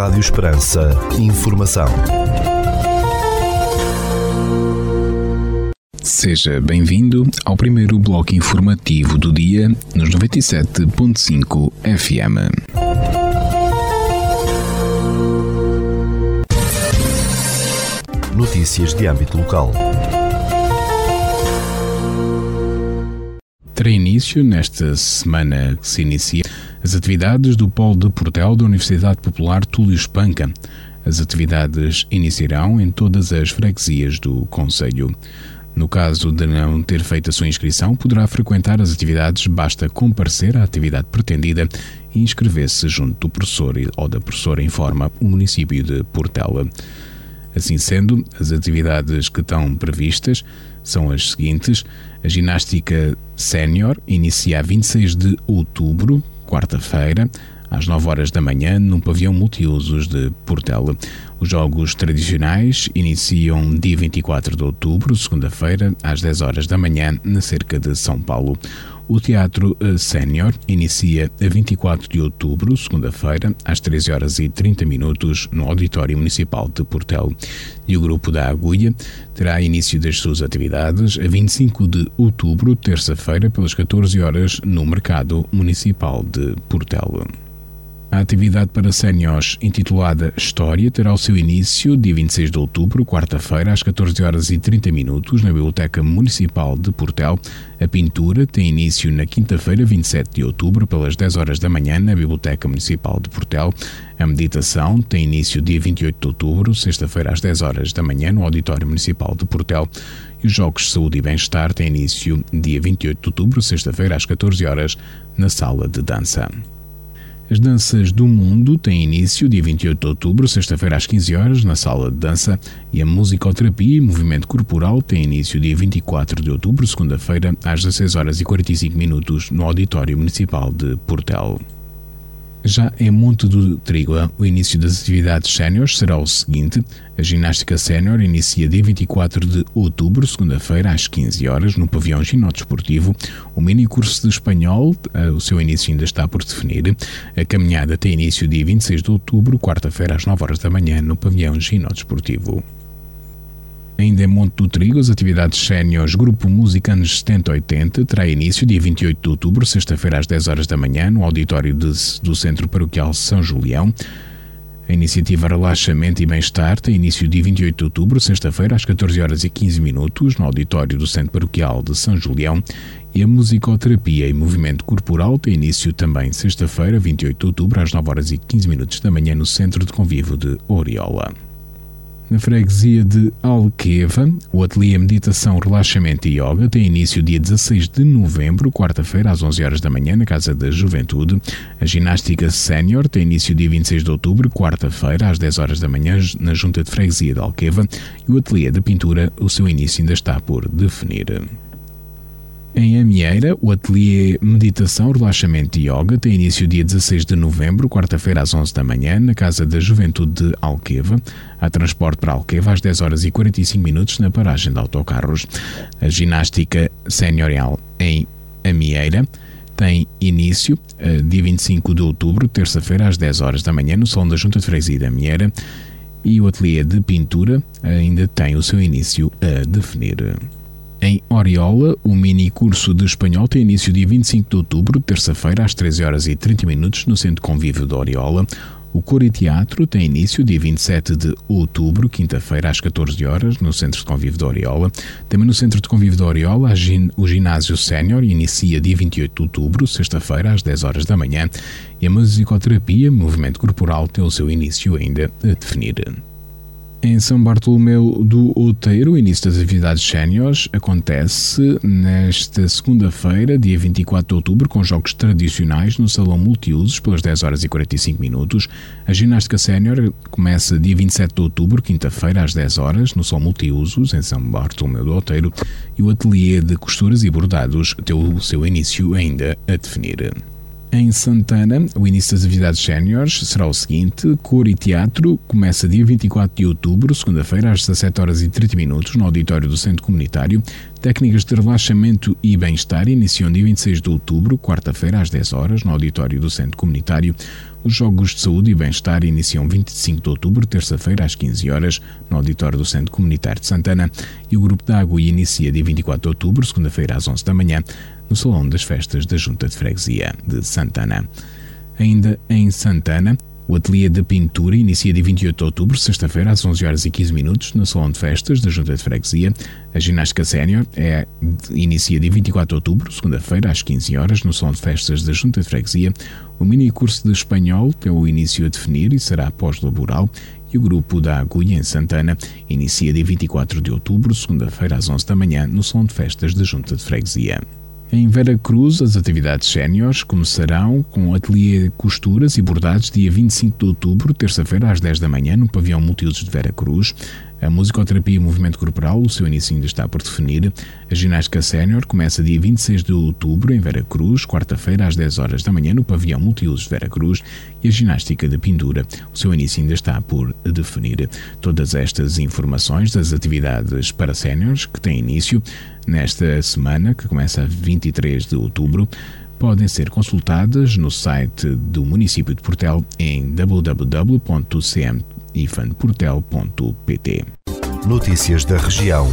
Rádio Esperança. Informação. Seja bem-vindo ao primeiro bloco informativo do dia nos 97.5 FM. Notícias de âmbito local. Terá início nesta semana que se inicia as atividades do Polo de Portel da Universidade Popular Túlio Espanca. As atividades iniciarão em todas as freguesias do Conselho. No caso de não ter feito a sua inscrição, poderá frequentar as atividades, basta comparecer à atividade pretendida e inscrever-se junto do professor ou da professora, informa o município de Portela. Assim sendo, as atividades que estão previstas são as seguintes: a ginástica sénior inicia a 26 de outubro, quarta-feira, às 9 horas da manhã, no pavilhão multiusos de Portela. Os jogos tradicionais iniciam dia 24 de outubro, segunda-feira, às 10 horas da manhã, na cerca de São Paulo. O Teatro eh, Sénior inicia a 24 de outubro, segunda-feira, às 13 horas e 30 minutos, no Auditório Municipal de Portel. E o Grupo da Agulha terá início das suas atividades a 25 de outubro, terça-feira, pelas 14 horas, no Mercado Municipal de Portel. A atividade para séniores intitulada História terá o seu início dia 26 de outubro, quarta-feira, às 14 horas e 30 minutos, na Biblioteca Municipal de Portel. A pintura tem início na quinta-feira, 27 de outubro, pelas 10 horas da manhã, na Biblioteca Municipal de Portel. A meditação tem início dia 28 de outubro, sexta-feira, às 10 horas da manhã, no Auditório Municipal de Portel. E os Jogos de Saúde e Bem-Estar têm início dia 28 de outubro, sexta-feira, às 14 horas, na Sala de Dança. As Danças do Mundo têm início dia 28 de outubro, sexta-feira às 15 horas, na sala de dança, e a musicoterapia e movimento corporal têm início dia 24 de outubro, segunda-feira, às 16 horas e 45 minutos, no Auditório Municipal de Portel. Já em Monte do Trígua, o início das atividades séniores será o seguinte: a ginástica sénior inicia dia 24 de outubro, segunda-feira, às 15 horas, no pavilhão ginódesportivo. O mini curso de espanhol, eh, o seu início ainda está por definir. A caminhada tem início dia 26 de outubro, quarta-feira, às 9 horas da manhã, no pavilhão ginódesportivo. Ainda em Monte do Trigo, as atividades séniores Grupo Musicanos 7080 terá início dia 28 de outubro, sexta-feira às 10 horas da manhã, no auditório de, do Centro Paroquial São Julião. A iniciativa Relaxamento e Bem-Estar tem início dia 28 de outubro, sexta-feira, às 14 horas e 15 minutos, no auditório do Centro Paroquial de São Julião. E a Musicoterapia e Movimento Corporal tem início também sexta-feira, 28 de outubro, às 9 horas e 15 minutos da manhã, no Centro de Convívio de Oriola. Na freguesia de Alqueva, o ateliê Meditação, Relaxamento e Yoga tem início dia 16 de novembro, quarta-feira, às 11 horas da manhã, na Casa da Juventude. A ginástica sénior tem início dia 26 de outubro, quarta-feira, às 10 horas da manhã, na Junta de Freguesia de Alqueva. E o ateliê de pintura, o seu início ainda está por definir. Em Amieira, o ateliê Meditação, Relaxamento e Yoga tem início dia 16 de novembro, quarta-feira às 11 da manhã, na Casa da Juventude de Alqueva. Há transporte para Alqueva às 10 horas e 45 minutos na paragem de autocarros. A ginástica seniorial em Amieira tem início uh, dia 25 de outubro, terça-feira às 10 horas da manhã, no Salão da Junta de Freguesia de Amieira. E o ateliê de pintura ainda tem o seu início a definir. Em Oriola, o mini curso de espanhol tem início dia 25 de outubro, terça-feira, às 13 horas e 30 minutos, no Centro Convívio de Oriola. O Coro e Teatro tem início dia 27 de outubro, quinta-feira, às 14 horas, no Centro de Convívio de Oriola. Também no Centro de Convívio de Oriola, o Ginásio Sénior inicia dia 28 de outubro, sexta-feira, às 10 horas da manhã. E a musicoterapia, movimento corporal, tem o seu início ainda a definir. Em São Bartolomeu do Outeiro, o início das atividades séniores acontece nesta segunda-feira, dia 24 de outubro, com jogos tradicionais no Salão Multiusos, pelas 10 horas e 45 minutos. A ginástica sénior começa dia 27 de outubro, quinta-feira, às 10 horas, no Salão Multiusos, em São Bartolomeu do Outeiro, e o ateliê de costuras e bordados tem o seu início ainda a definir. Em Santana, o início das atividades séniores será o seguinte: cor e teatro começa dia 24 de outubro, segunda-feira, às 17 horas e 30 minutos, no auditório do Centro Comunitário. Técnicas de relaxamento e bem-estar iniciam dia 26 de outubro, quarta-feira, às 10 horas, no auditório do Centro Comunitário. Os Jogos de Saúde e Bem-Estar iniciam 25 de outubro, terça-feira, às 15 horas, no auditório do Centro Comunitário de Santana. E o Grupo de Água inicia dia 24 de outubro, segunda-feira, às 11 da manhã, no Salão das Festas da Junta de Freguesia de Santana. Ainda em Santana, o ateliê de pintura inicia dia 28 de outubro, sexta-feira, às 11 horas e 15 minutos, no Salão de Festas da Junta de Freguesia. A ginástica sénior é, inicia dia 24 de outubro, segunda-feira, às 15 horas, no Salão de Festas da Junta de Freguesia. O mini curso de espanhol tem o início a definir e será pós-laboral. E o grupo da Agulha, em Santana, inicia dia 24 de outubro, segunda-feira, às 11 da manhã, no Salão de Festas da Junta de Freguesia. Em Vera Cruz, as atividades séniores começarão com ateliê costuras e bordados dia 25 de outubro, terça-feira, às 10 da manhã, no pavilhão Multiusos de Vera Cruz. A musicoterapia e movimento corporal, o seu início ainda está por definir. A ginástica sénior começa dia 26 de outubro em Vera Cruz, quarta-feira às 10 horas da manhã no pavilhão multiusos Vera Cruz e a ginástica de pendura, o seu início ainda está por definir. Todas estas informações das atividades para séniores que têm início nesta semana, que começa a 23 de outubro, podem ser consultadas no site do município de Portel em www.cm ifanportel.pt. Notícias da região.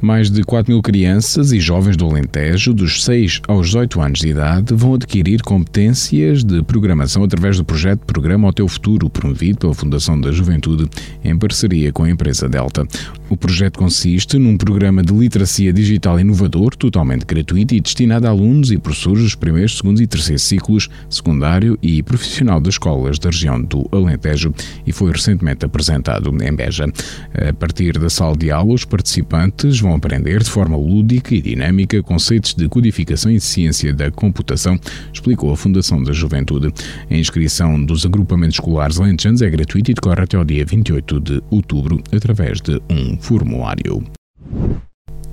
Mais de 4 mil crianças e jovens do Alentejo, dos 6 aos 18 anos de idade, vão adquirir competências de programação através do projeto Programa ao Teu Futuro, promovido pela Fundação da Juventude, em parceria com a empresa Delta. O projeto consiste num programa de literacia digital inovador, totalmente gratuito e destinado a alunos e professores dos primeiros, segundos e terceiros ciclos, secundário e profissional das escolas da região do Alentejo e foi recentemente apresentado em Beja. A partir da sala de aula, os participantes vão aprender de forma lúdica e dinâmica conceitos de codificação e ciência da computação, explicou a Fundação da Juventude. A inscrição dos agrupamentos escolares alentejanos é gratuita e decorre até ao dia 28 de outubro através de um formulário.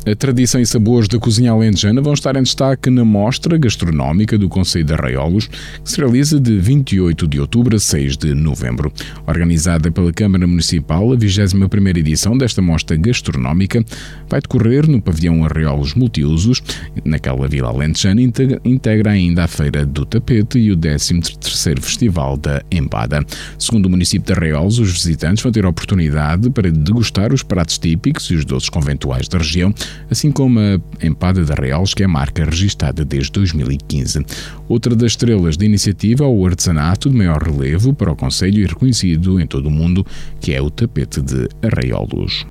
A tradição e sabores da cozinha alentejana vão estar em destaque na Mostra Gastronómica do Conselho de Arraiolos, que se realiza de 28 de outubro a 6 de novembro. Organizada pela Câmara Municipal, a 21ª edição desta mostra gastronómica vai decorrer no pavilhão Arraiolos Multiusos, naquela vila alentejana, integra ainda a Feira do Tapete e o 13º Festival da Empada. Segundo o município de Arraiolos, os visitantes vão ter a oportunidade para degustar os pratos típicos e os doces conventuais da região, assim como a Empada da Reals, que é a marca registada desde 2015. Outra das estrelas da iniciativa é o artesanato de maior relevo para o Conselho e reconhecido em todo o mundo, que é o tapete de Arraiolos.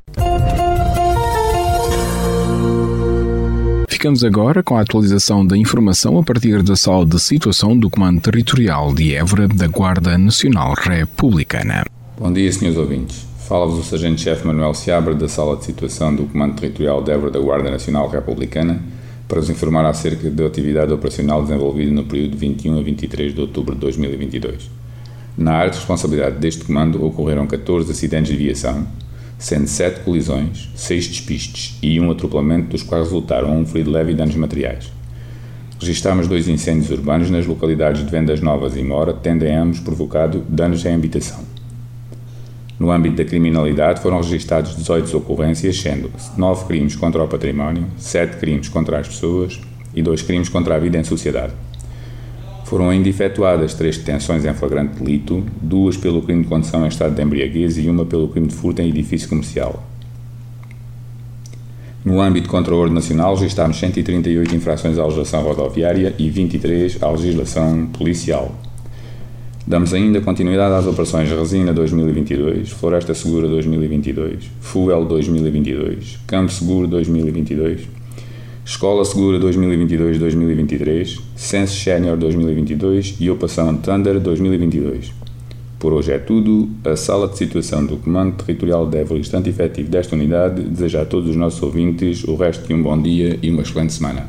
Ficamos agora com a atualização da informação a partir da sala de situação do Comando Territorial de Évora da Guarda Nacional Republicana. Bom dia, senhores ouvintes. Fala-vos o Sargento-Chefe Manuel Seabra da Sala de Situação do Comando Territorial de Évora da Guarda Nacional Republicana para vos informar acerca da atividade operacional desenvolvida no período de 21 a 23 de outubro de 2022. Na área de responsabilidade deste comando ocorreram 14 acidentes de viação, sendo 7 colisões, 6 despistes e um atropelamento, dos quais resultaram um ferido leve e danos materiais. Registámos dois incêndios urbanos nas localidades de Vendas Novas e Mora, tendo ambos provocado danos em habitação. No âmbito da criminalidade, foram registados 18 ocorrências, sendo 9 crimes contra o património, 7 crimes contra as pessoas e 2 crimes contra a vida em sociedade. Foram ainda efetuadas 3 detenções em flagrante delito, duas pelo crime de condução em estado de embriaguez e uma pelo crime de furto em edifício comercial. No âmbito contra a ordem nacional, registámos 138 infrações à legislação rodoviária e 23 à legislação policial. Damos ainda continuidade às operações Resina 2022, Floresta Segura 2022, Fuel 2022, Campo Seguro 2022, Escola Segura 2022-2023, Sense Senior 2022 e Operação Thunder 2022. Por hoje é tudo. A sala de situação do Comando Territorial de Évora, instante efetivo desta unidade, deseja a todos os nossos ouvintes o resto de um bom dia e uma excelente semana.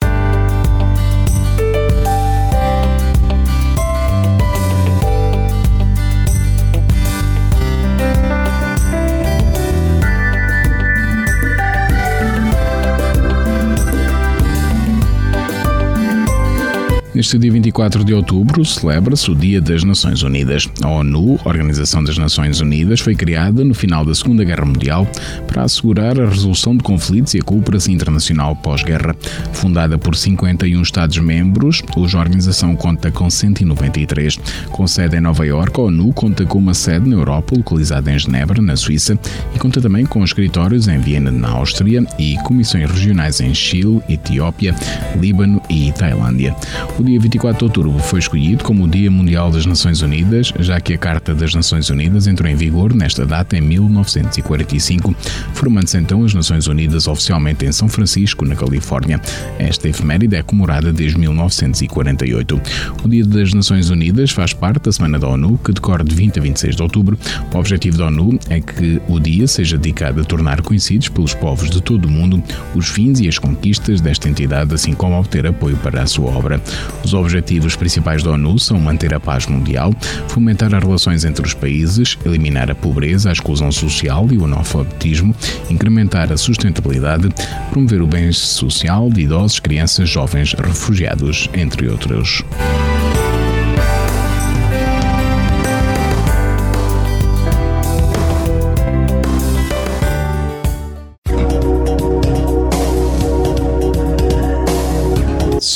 Neste dia 24 de outubro celebra-se o Dia das Nações Unidas. A ONU, Organização das Nações Unidas, foi criada no final da Segunda Guerra Mundial para assegurar a resolução de conflitos e a cooperação internacional pós-guerra. Fundada por 51 Estados-membros, hoje a organização conta com 193. Com sede em Nova Iorque, a ONU conta com uma sede na Europa, localizada em Genebra, na Suíça, e conta também com escritórios em Viena, na Áustria, e comissões regionais em Chile, Etiópia, Líbano e Tailândia. O dia 24 de outubro foi escolhido como o Dia Mundial das Nações Unidas, já que a Carta das Nações Unidas entrou em vigor nesta data em 1945, formando-se então as Nações Unidas oficialmente em São Francisco, na Califórnia. Esta efeméride é comemorada desde 1948. O Dia das Nações Unidas faz parte da Semana da ONU, que decorre de 20 a 26 de outubro. O objetivo da ONU é que o dia seja dedicado a tornar conhecidos pelos povos de todo o mundo os fins e as conquistas desta entidade, assim como obter apoio para a sua obra. Os objetivos principais da ONU são manter a paz mundial, fomentar as relações entre os países, eliminar a pobreza, a exclusão social e o analfabetismo, incrementar a sustentabilidade, promover o bem social de idosos, crianças, jovens, refugiados, entre outros.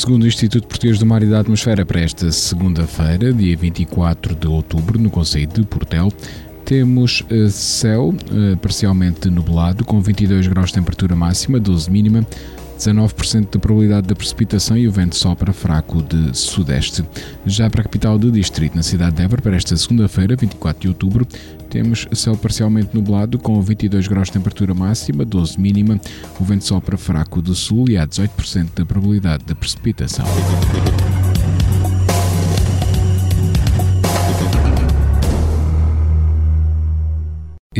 Segundo o Instituto Português do Mar e da Atmosfera, para esta segunda-feira, dia 24 de outubro, no Conselho de Portel, temos uh, céu uh, parcialmente nublado, com 22 graus de temperatura máxima, 12 mínima, 19% de probabilidade de precipitação e o vento sopra fraco de sudeste. Já para a capital do distrito, na cidade de Évora, para esta segunda-feira, 24 de outubro, temos céu parcialmente nublado com 22 graus de temperatura máxima, 12 mínima, o vento sopra fraco do sul e há 18% de probabilidade de precipitação.